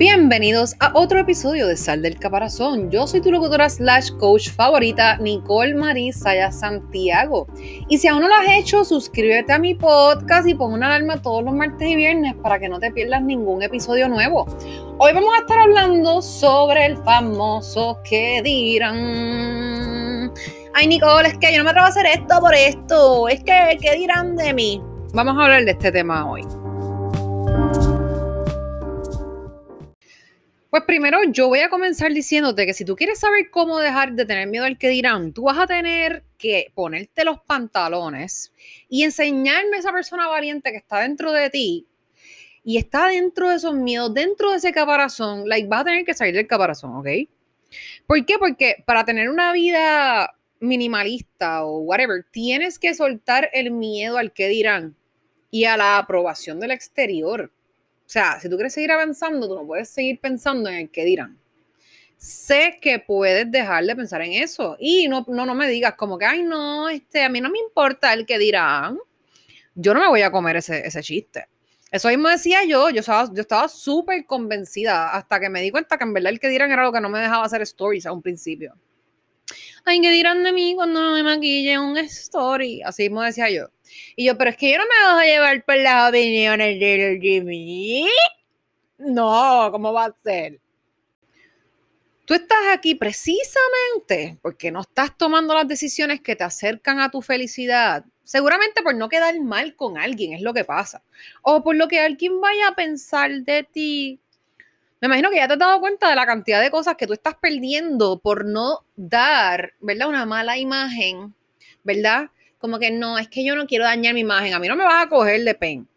Bienvenidos a otro episodio de Sal del Caparazón. Yo soy tu locutora slash coach favorita, Nicole Marie Saya Santiago. Y si aún no lo has hecho, suscríbete a mi podcast y pon una alarma todos los martes y viernes para que no te pierdas ningún episodio nuevo. Hoy vamos a estar hablando sobre el famoso que dirán. Ay, Nicole, es que yo no me atrevo a hacer esto por esto. Es que, ¿qué dirán de mí? Vamos a hablar de este tema hoy. Pues primero yo voy a comenzar diciéndote que si tú quieres saber cómo dejar de tener miedo al que dirán, tú vas a tener que ponerte los pantalones y enseñarme a esa persona valiente que está dentro de ti y está dentro de esos miedos, dentro de ese caparazón, like, vas a tener que salir del caparazón, ¿ok? ¿Por qué? Porque para tener una vida minimalista o whatever, tienes que soltar el miedo al que dirán y a la aprobación del exterior. O sea, si tú quieres seguir avanzando, tú no puedes seguir pensando en el que dirán. Sé que puedes dejar de pensar en eso y no, no, no me digas como que, ay, no, este, a mí no me importa el que dirán. Yo no me voy a comer ese, ese chiste. Eso mismo decía yo, yo estaba, yo estaba súper convencida hasta que me di cuenta que en verdad el que dirán era lo que no me dejaba hacer stories a un principio. Ay, ¿qué dirán de mí cuando me maquille un story? Así mismo decía yo. Y yo, pero es que yo no me dejo llevar por las opiniones de Jimmy. No, ¿cómo va a ser? Tú estás aquí precisamente porque no estás tomando las decisiones que te acercan a tu felicidad. Seguramente por no quedar mal con alguien, es lo que pasa. O por lo que alguien vaya a pensar de ti. Me imagino que ya te has dado cuenta de la cantidad de cosas que tú estás perdiendo por no dar, ¿verdad? Una mala imagen, ¿verdad? como que no, es que yo no quiero dañar mi imagen, a mí no me vas a coger de pen.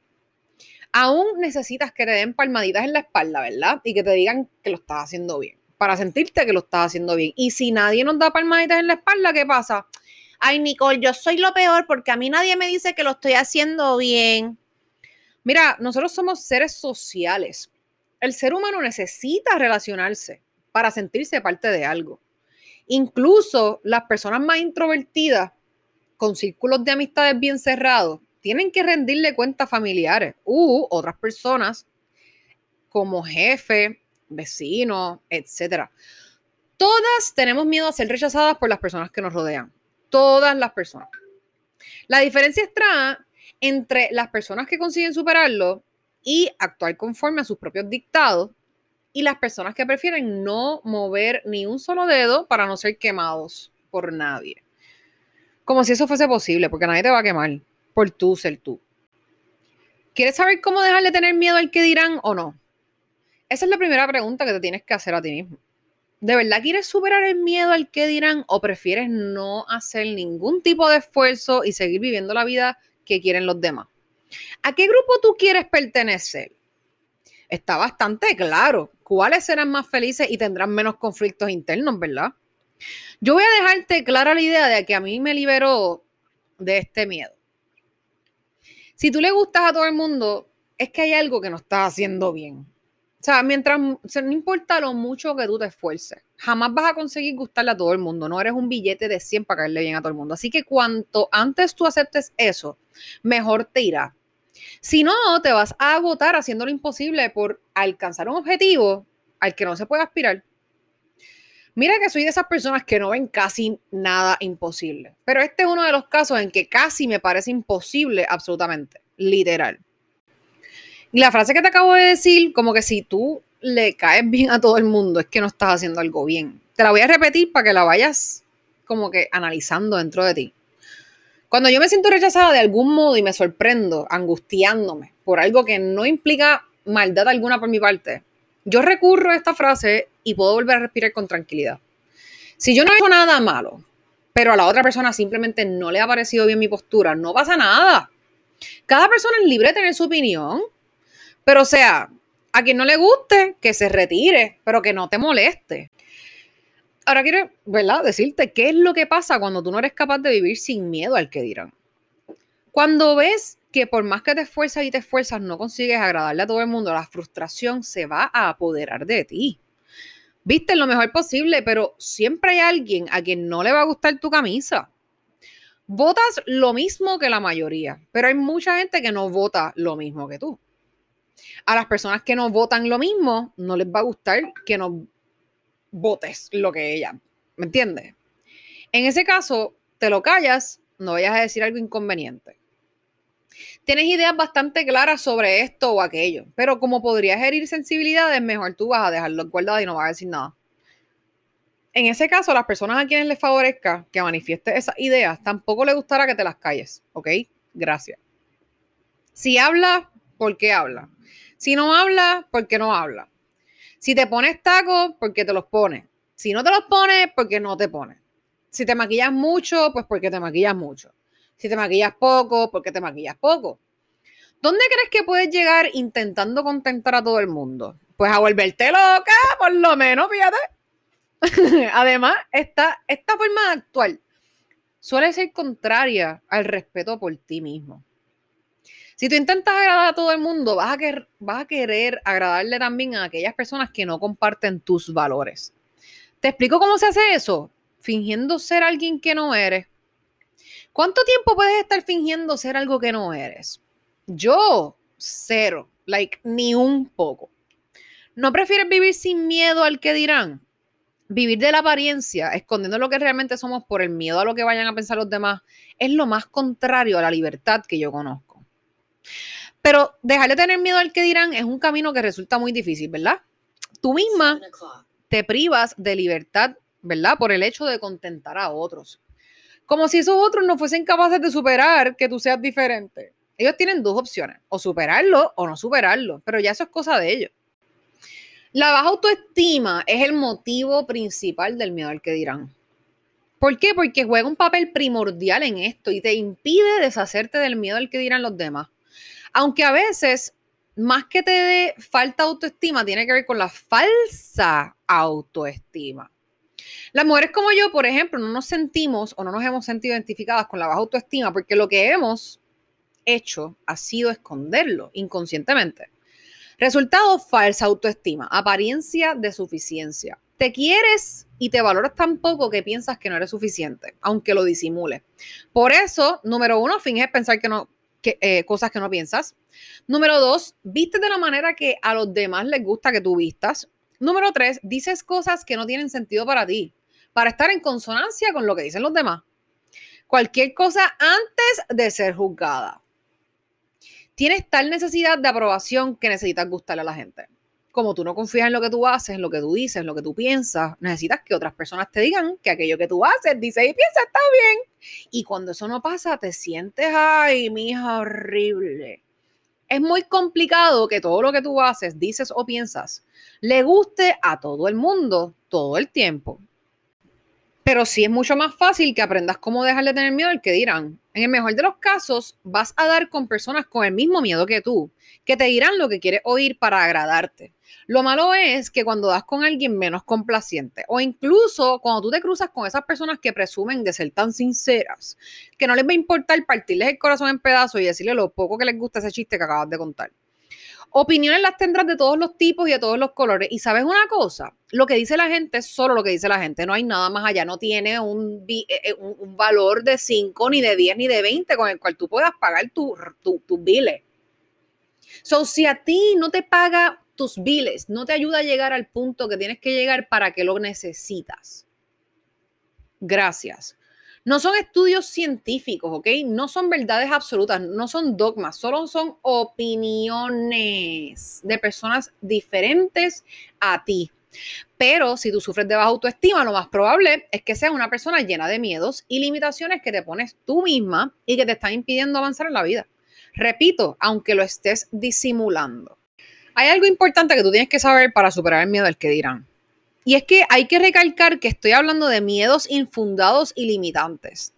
Aún necesitas que te den palmaditas en la espalda, ¿verdad? Y que te digan que lo estás haciendo bien, para sentirte que lo estás haciendo bien. Y si nadie nos da palmaditas en la espalda, ¿qué pasa? Ay, Nicole, yo soy lo peor porque a mí nadie me dice que lo estoy haciendo bien. Mira, nosotros somos seres sociales. El ser humano necesita relacionarse para sentirse parte de algo. Incluso las personas más introvertidas con círculos de amistades bien cerrados, tienen que rendirle cuentas familiares u otras personas como jefe, vecino, etc. Todas tenemos miedo a ser rechazadas por las personas que nos rodean. Todas las personas. La diferencia está entre las personas que consiguen superarlo y actuar conforme a sus propios dictados y las personas que prefieren no mover ni un solo dedo para no ser quemados por nadie. Como si eso fuese posible, porque nadie te va a quemar por tú ser tú. ¿Quieres saber cómo dejar de tener miedo al que dirán o no? Esa es la primera pregunta que te tienes que hacer a ti mismo. ¿De verdad quieres superar el miedo al que dirán o prefieres no hacer ningún tipo de esfuerzo y seguir viviendo la vida que quieren los demás? ¿A qué grupo tú quieres pertenecer? Está bastante claro cuáles serán más felices y tendrán menos conflictos internos, ¿verdad? Yo voy a dejarte clara la idea de que a mí me liberó de este miedo. Si tú le gustas a todo el mundo, es que hay algo que no estás haciendo bien. O sea, mientras, no importa lo mucho que tú te esfuerces, jamás vas a conseguir gustarle a todo el mundo. No eres un billete de 100 para caerle bien a todo el mundo. Así que cuanto antes tú aceptes eso, mejor te irá. Si no, te vas a agotar haciendo lo imposible por alcanzar un objetivo al que no se puede aspirar. Mira que soy de esas personas que no ven casi nada imposible, pero este es uno de los casos en que casi me parece imposible absolutamente, literal. Y la frase que te acabo de decir, como que si tú le caes bien a todo el mundo, es que no estás haciendo algo bien. Te la voy a repetir para que la vayas como que analizando dentro de ti. Cuando yo me siento rechazada de algún modo y me sorprendo, angustiándome por algo que no implica maldad alguna por mi parte, yo recurro a esta frase y puedo volver a respirar con tranquilidad. Si yo no he hecho nada malo, pero a la otra persona simplemente no le ha parecido bien mi postura, no pasa nada. Cada persona es libre de tener su opinión, pero o sea, a quien no le guste, que se retire, pero que no te moleste. Ahora quiero, ¿verdad? Decirte qué es lo que pasa cuando tú no eres capaz de vivir sin miedo al que dirán. Cuando ves que por más que te esfuerzas y te esfuerzas no consigues agradarle a todo el mundo, la frustración se va a apoderar de ti. Viste lo mejor posible, pero siempre hay alguien a quien no le va a gustar tu camisa. Votas lo mismo que la mayoría, pero hay mucha gente que no vota lo mismo que tú. A las personas que no votan lo mismo, no les va a gustar que no votes lo que ella, ¿me entiendes? En ese caso, te lo callas, no vayas a decir algo inconveniente. Tienes ideas bastante claras sobre esto o aquello, pero como podrías herir sensibilidades, mejor tú vas a dejarlo guardado y no vas a decir nada. En ese caso, las personas a quienes les favorezca que manifieste esas ideas, tampoco les gustará que te las calles, ¿ok? Gracias. Si habla, ¿por qué habla? Si no habla, ¿por qué no habla? Si te pones tacos, ¿por qué te los pones? Si no te los pones, ¿por qué no te pones? Si te maquillas mucho, pues porque te maquillas mucho. Si te maquillas poco, porque te maquillas poco. ¿Dónde crees que puedes llegar intentando contentar a todo el mundo? Pues a volverte loca, por lo menos, fíjate. Además, esta, esta forma de actuar suele ser contraria al respeto por ti mismo. Si tú intentas agradar a todo el mundo, vas a, querer, agradarle también a aquellas personas que no comparten tus valores. ¿Te explico cómo se hace eso? Fingiendo ser alguien que no eres. ¿Cuánto tiempo puedes estar fingiendo ser algo que no eres? Yo, cero, like, ni un poco. ¿No prefieres vivir sin miedo al que dirán? Vivir de la apariencia, escondiendo lo que realmente somos por el miedo a lo que vayan a pensar los demás, es lo más contrario a la libertad que yo conozco. Pero dejar de tener miedo al que dirán es un camino que resulta muy difícil, ¿verdad? Tú misma te privas de libertad, ¿verdad? Por el hecho de contentar a otros. Como si esos otros no fuesen capaces de superar que tú seas diferente. Ellos tienen dos opciones, o superarlo o no superarlo, pero ya eso es cosa de ellos. La baja autoestima es el motivo principal del miedo al que dirán. ¿Por qué? Porque juega un papel primordial en esto y te impide deshacerte del miedo al que dirán los demás. Aunque a veces, más que te dé falta autoestima, tiene que ver con la falsa autoestima. Las mujeres como yo, por ejemplo, no nos sentimos o no nos hemos sentido identificadas con la baja autoestima porque lo que hemos hecho ha sido esconderlo inconscientemente. Resultado, falsa autoestima, apariencia de suficiencia. Te quieres y te valoras tan poco que piensas que no eres suficiente, aunque lo disimules. Por eso, número uno, finges pensar que no, que, eh, cosas que no piensas. Número dos, vistes de la manera que a los demás les gusta que tú vistas. Número tres, dices cosas que no tienen sentido para ti, para estar en consonancia con lo que dicen los demás. Cualquier cosa antes de ser juzgada. Tienes tal necesidad de aprobación que necesitas gustarle a la gente. Como tú no confías en lo que tú haces, en lo que tú dices, en lo que tú piensas, necesitas que otras personas te digan que aquello que tú haces, dices y piensas está bien. Y cuando eso no pasa, te sientes, ay, mi hija, horrible es muy complicado que todo lo que tú haces, dices o piensas le guste a todo el mundo todo el tiempo. Pero sí es mucho más fácil que aprendas cómo dejar de tener miedo al que dirán. En el mejor de los casos, vas a dar con personas con el mismo miedo que tú, que te dirán lo que quieres oír para agradarte. Lo malo es que cuando das con alguien menos complaciente o incluso cuando tú te cruzas con esas personas que presumen de ser tan sinceras, que no les va a importar partirles el corazón en pedazos y decirle lo poco que les gusta ese chiste que acabas de contar. Opiniones las tendrás de todos los tipos y de todos los colores. Y sabes una cosa, lo que dice la gente es solo lo que dice la gente, no hay nada más allá, no tiene un, eh, eh, valor de 5, ni de 10, ni de 20 con el cual tú puedas pagar tus tu, biles. So, si a ti no te paga tus biles, no te ayuda a llegar al punto que tienes que llegar para que lo necesitas. Gracias. No son estudios científicos, ¿ok? No son verdades absolutas, no son dogmas, solo son opiniones de personas diferentes a ti. Pero si tú sufres de baja autoestima, lo más probable es que seas una persona llena de miedos y limitaciones que te pones tú misma y que te están impidiendo avanzar en la vida. Repito, aunque lo estés disimulando. Hay algo importante que tú tienes que saber para superar el miedo al que dirán. Y es que hay que recalcar que estoy hablando de miedos infundados y limitantes.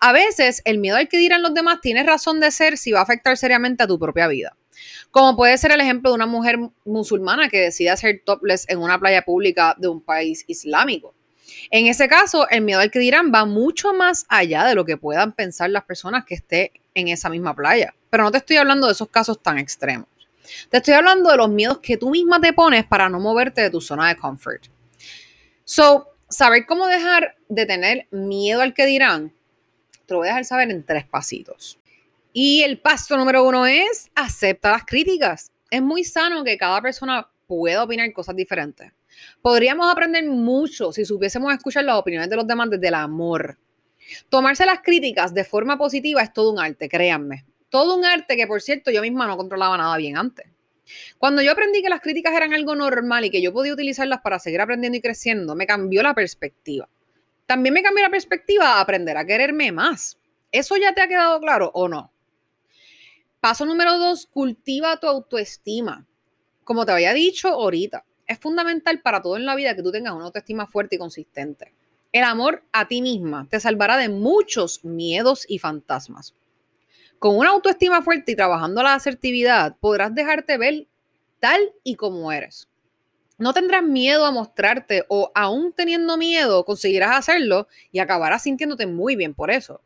A veces el miedo al que dirán los demás tiene razón de ser si va a afectar seriamente a tu propia vida. Como puede ser el ejemplo de una mujer musulmana que decide hacer topless en una playa pública de un país islámico. En ese caso, el miedo al que dirán va mucho más allá de lo que puedan pensar las personas que estén en esa misma playa. Pero no te estoy hablando de esos casos tan extremos. Te estoy hablando de los miedos que tú misma te pones para no moverte de tu zona de confort. So, saber cómo dejar de tener miedo al que dirán, te lo voy a dejar saber en tres pasitos. Y el paso número uno es acepta las críticas. Es muy sano que cada persona pueda opinar cosas diferentes. Podríamos aprender mucho si supiésemos escuchar las opiniones de los demás desde el amor. Tomarse las críticas de forma positiva es todo un arte, créanme. Todo un arte que, por cierto, yo misma no controlaba nada bien antes. Cuando yo aprendí que las críticas eran algo normal y que yo podía utilizarlas para seguir aprendiendo y creciendo, me cambió la perspectiva. También me cambió la perspectiva a aprender a quererme más. ¿Eso ya te ha quedado claro o no? Paso número dos, cultiva tu autoestima. Como te había dicho ahorita, es fundamental para todo en la vida que tú tengas una autoestima fuerte y consistente. El amor a ti misma te salvará de muchos miedos y fantasmas. Con una autoestima fuerte y trabajando la asertividad, podrás dejarte ver tal y como eres. No tendrás miedo a mostrarte o aún teniendo miedo, conseguirás hacerlo y acabarás sintiéndote muy bien por eso.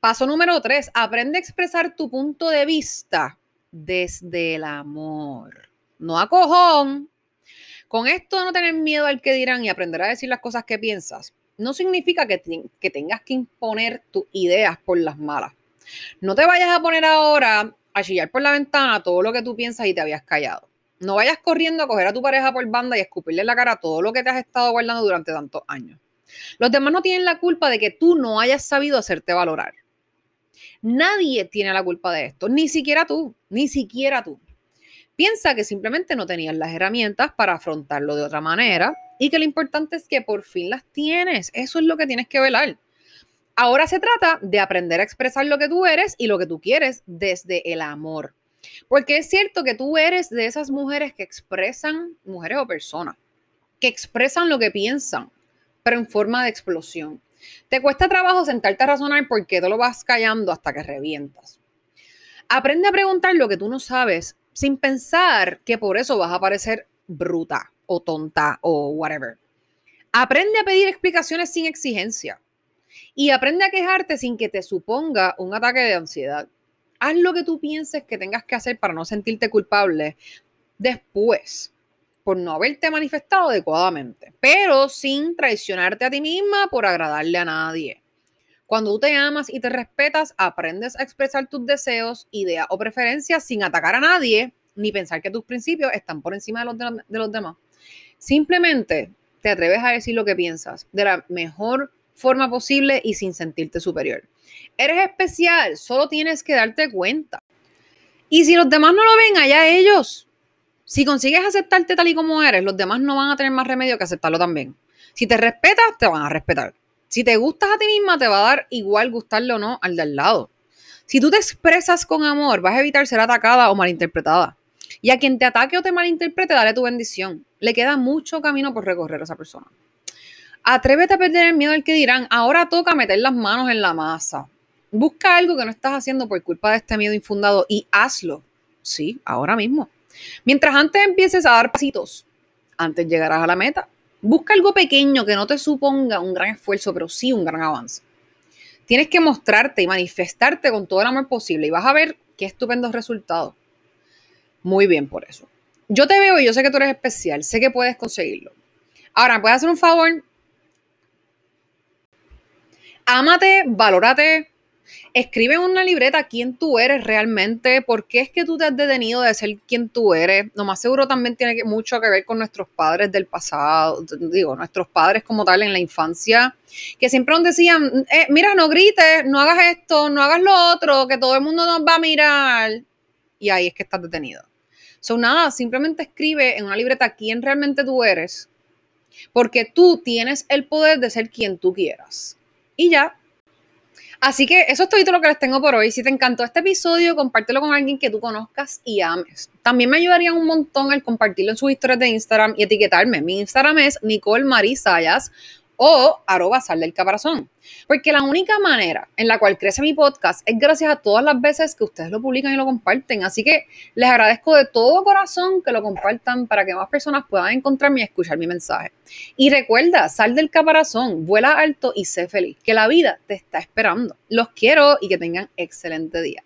Paso número tres, aprende a expresar tu punto de vista desde el amor. No a cojón. Con esto no tener miedo al que dirán y aprender a decir las cosas que piensas, no significa que, que tengas que imponer tus ideas por las malas. No te vayas a poner ahora a chillar por la ventana todo lo que tú piensas y te habías callado. No vayas corriendo a coger a tu pareja por banda y escupirle en la cara todo lo que te has estado guardando durante tantos años. Los demás no tienen la culpa de que tú no hayas sabido hacerte valorar. Nadie tiene la culpa de esto, ni siquiera tú, ni siquiera tú. Piensa que simplemente no tenías las herramientas para afrontarlo de otra manera y que lo importante es que por fin las tienes. Eso es lo que tienes que velar. Ahora se trata de aprender a expresar lo que tú eres y lo que tú quieres desde el amor. Porque es cierto que tú eres de esas mujeres que expresan, mujeres o personas, que expresan lo que piensan, pero en forma de explosión. Te cuesta trabajo sentarte a razonar porque te lo vas callando hasta que revientas. Aprende a preguntar lo que tú no sabes sin pensar que por eso vas a parecer bruta o tonta o whatever. Aprende a pedir explicaciones sin exigencia. Y aprende a quejarte sin que te suponga un ataque de ansiedad. Haz lo que tú pienses que tengas que hacer para no sentirte culpable después por no haberte manifestado adecuadamente, pero sin traicionarte a ti misma por agradarle a nadie. Cuando tú te amas y te respetas, aprendes a expresar tus deseos, ideas o preferencias sin atacar a nadie ni pensar que tus principios están por encima de los, de, los demás. Simplemente te atreves a decir lo que piensas de la mejor forma posible y sin sentirte superior. Eres especial, solo tienes que darte cuenta. Y si los demás no lo ven, allá ellos. Si consigues aceptarte tal y como eres, los demás no van a tener más remedio que aceptarlo también. Si te respetas, te van a respetar. Si te gustas a ti misma, te va a dar igual gustarle o no al de al lado. Si tú te expresas con amor, vas a evitar ser atacada o malinterpretada. Y a quien te ataque o te malinterprete, dale tu bendición. Le queda mucho camino por recorrer a esa persona. Atrévete a perder el miedo al que dirán. Ahora toca meter las manos en la masa. Busca algo que no estás haciendo por culpa de este miedo infundado y hazlo. Sí, ahora mismo. Mientras antes empieces a dar pasitos, antes llegarás a la meta. Busca algo pequeño que no te suponga un gran esfuerzo, pero sí un gran avance. Tienes que mostrarte y manifestarte con todo el amor posible y vas a ver qué estupendos resultados. Muy bien por eso. Yo te veo y yo sé que tú eres especial, sé que puedes conseguirlo. Ahora, ¿me puedes hacer un favor? Ámate, valórate, escribe en una libreta quién tú eres realmente, por qué es que tú te has detenido de ser quien tú eres. Lo más seguro también tiene mucho que ver con nuestros padres del pasado, digo, nuestros padres como tal en la infancia, que siempre nos decían, eh, mira, no grites, no hagas esto, no hagas lo otro, que todo el mundo nos va a mirar. Y ahí es que estás detenido. Son nada, simplemente escribe en una libreta quién realmente tú eres, porque tú tienes el poder de ser quien tú quieras. Y ya. Así que eso es todo lo que les tengo por hoy. Si te encantó este episodio, compártelo con alguien que tú conozcas y ames. También me ayudaría un montón el compartirlo en sus historias de Instagram y etiquetarme. Mi Instagram es Nicole Marisayas o arroba sal del caparazón. Porque la única manera en la cual crece mi podcast es gracias a todas las veces que ustedes lo publican y lo comparten. Así que les agradezco de todo corazón que lo compartan para que más personas puedan encontrarme y escuchar mi mensaje. Y recuerda, sal del caparazón, vuela alto y sé feliz, que la vida te está esperando. Los quiero y que tengan excelente día.